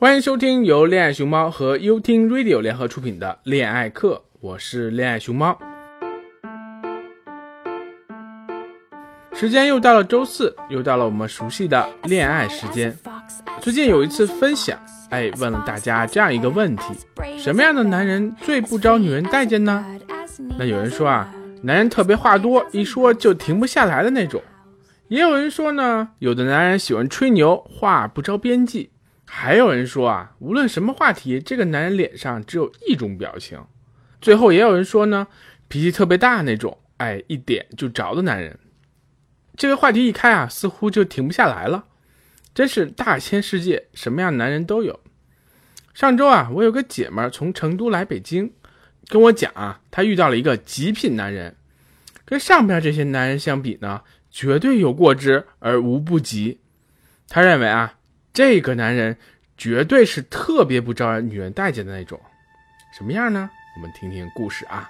欢迎收听由恋爱熊猫和优听 Radio 联合出品的恋爱课，我是恋爱熊猫。时间又到了周四，又到了我们熟悉的恋爱时间。最近有一次分享，哎，问了大家这样一个问题：什么样的男人最不招女人待见呢？那有人说啊，男人特别话多，一说就停不下来的那种；也有人说呢，有的男人喜欢吹牛，话不着边际。还有人说啊，无论什么话题，这个男人脸上只有一种表情。最后也有人说呢，脾气特别大那种，哎，一点就着的男人。这个话题一开啊，似乎就停不下来了。真是大千世界，什么样男人都有。上周啊，我有个姐们儿从成都来北京，跟我讲啊，她遇到了一个极品男人，跟上边这些男人相比呢，绝对有过之而无不及。她认为啊。这个男人绝对是特别不招女人待见的那种，什么样呢？我们听听故事啊。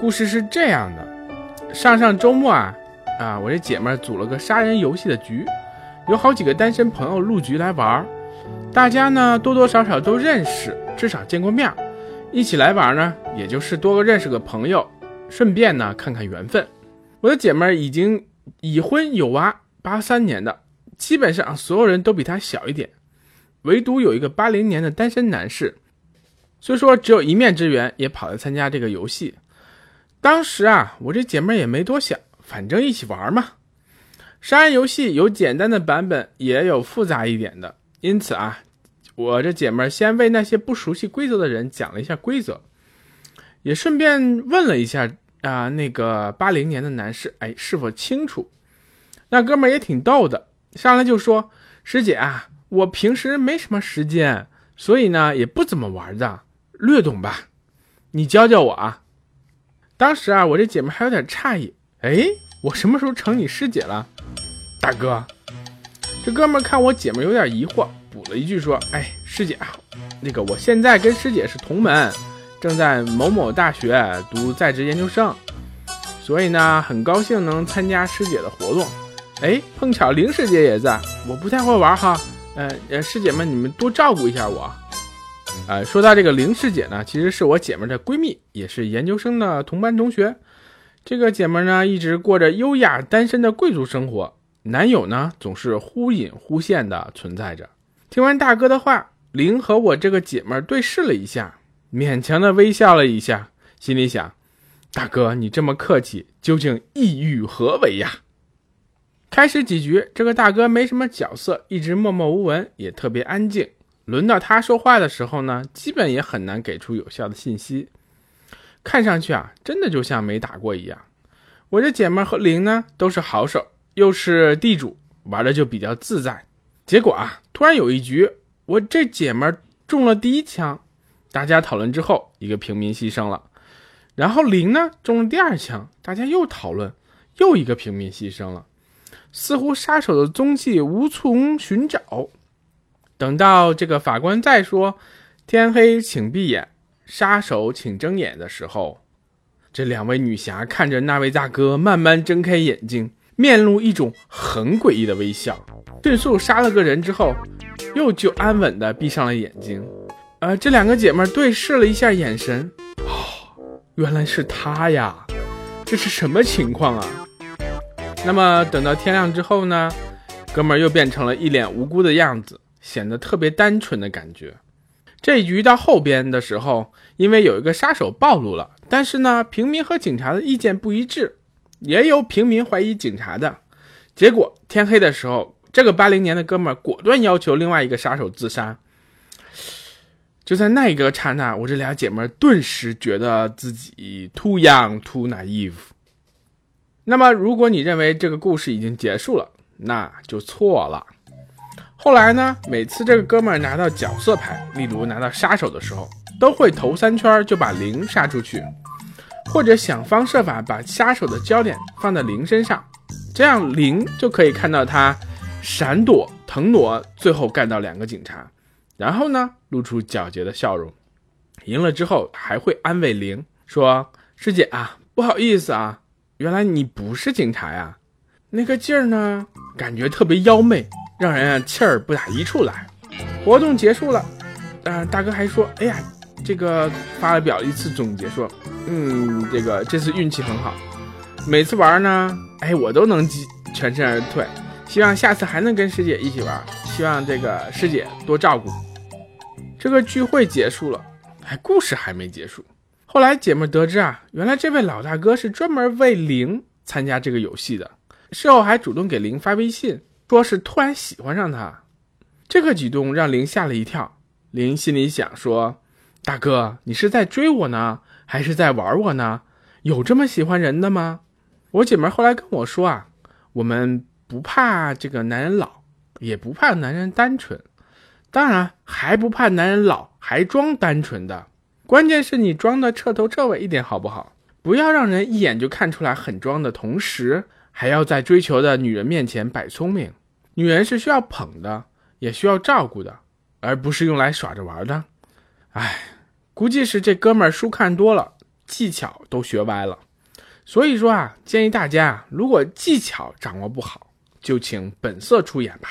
故事是这样的：上上周末啊，啊，我这姐妹组了个杀人游戏的局，有好几个单身朋友入局来玩儿，大家呢多多少少都认识，至少见过面，一起来玩呢，也就是多个认识个朋友，顺便呢看看缘分。我的姐妹已经已婚有娃，八三年的。基本上所有人都比他小一点，唯独有一个八零年的单身男士，虽说只有一面之缘，也跑来参加这个游戏。当时啊，我这姐妹也没多想，反正一起玩嘛。杀人游戏有简单的版本，也有复杂一点的，因此啊，我这姐妹先为那些不熟悉规则的人讲了一下规则，也顺便问了一下啊，那个八零年的男士，哎，是否清楚？那哥们儿也挺逗的。上来就说：“师姐啊，我平时没什么时间，所以呢也不怎么玩的，略懂吧？你教教我啊。”当时啊，我这姐妹还有点诧异：“哎，我什么时候成你师姐了？”大哥，这哥们看我姐妹有点疑惑，补了一句说：“哎，师姐啊，那个我现在跟师姐是同门，正在某某大学读在职研究生，所以呢很高兴能参加师姐的活动。”哎，碰巧林师姐也在，我不太会玩哈，呃呃，师姐们你们多照顾一下我。呃，说到这个林师姐呢，其实是我姐妹的闺蜜，也是研究生的同班同学。这个姐妹呢，一直过着优雅单身的贵族生活，男友呢总是忽隐忽现的存在着。听完大哥的话，林和我这个姐妹对视了一下，勉强的微笑了一下，心里想：大哥你这么客气，究竟意欲何为呀？开始几局，这个大哥没什么角色，一直默默无闻，也特别安静。轮到他说话的时候呢，基本也很难给出有效的信息。看上去啊，真的就像没打过一样。我这姐们和林呢都是好手，又是地主，玩的就比较自在。结果啊，突然有一局，我这姐们中了第一枪，大家讨论之后，一个平民牺牲了。然后林呢中了第二枪，大家又讨论，又一个平民牺牲了。似乎杀手的踪迹无从寻找。等到这个法官再说“天黑请闭眼，杀手请睁眼”的时候，这两位女侠看着那位大哥慢慢睁开眼睛，面露一种很诡异的微笑，迅速杀了个人之后，又就安稳的闭上了眼睛。呃，这两个姐妹对视了一下眼神，哦，原来是他呀，这是什么情况啊？那么等到天亮之后呢，哥们儿又变成了一脸无辜的样子，显得特别单纯的感觉。这一局到后边的时候，因为有一个杀手暴露了，但是呢，平民和警察的意见不一致，也有平民怀疑警察的。结果天黑的时候，这个八零年的哥们儿果断要求另外一个杀手自杀。就在那一个刹那，我这俩姐妹顿时觉得自己 too young too naive。那么，如果你认为这个故事已经结束了，那就错了。后来呢，每次这个哥们儿拿到角色牌，例如拿到杀手的时候，都会投三圈就把零杀出去，或者想方设法把杀手的焦点放在零身上，这样零就可以看到他闪躲、腾挪，最后干到两个警察，然后呢，露出皎洁的笑容。赢了之后还会安慰零说：“师姐啊，不好意思啊。”原来你不是警察呀，那个劲儿呢，感觉特别妖媚，让人啊气儿不打一处来。活动结束了，啊，大哥还说，哎呀，这个发了表一次总结说，嗯，这个这次运气很好，每次玩呢，哎，我都能全身而退。希望下次还能跟师姐一起玩，希望这个师姐多照顾。这个聚会结束了，哎故事还没结束。后来姐妹得知啊，原来这位老大哥是专门为玲参加这个游戏的，事后还主动给玲发微信，说是突然喜欢上他。这个举动让玲吓了一跳，玲心里想说：“大哥，你是在追我呢，还是在玩我呢？有这么喜欢人的吗？”我姐妹后来跟我说啊，我们不怕这个男人老，也不怕男人单纯，当然还不怕男人老还装单纯的。关键是你装的彻头彻尾一点好不好？不要让人一眼就看出来很装的同时，还要在追求的女人面前摆聪明。女人是需要捧的，也需要照顾的，而不是用来耍着玩的。哎，估计是这哥们儿书看多了，技巧都学歪了。所以说啊，建议大家，如果技巧掌握不好，就请本色出演吧。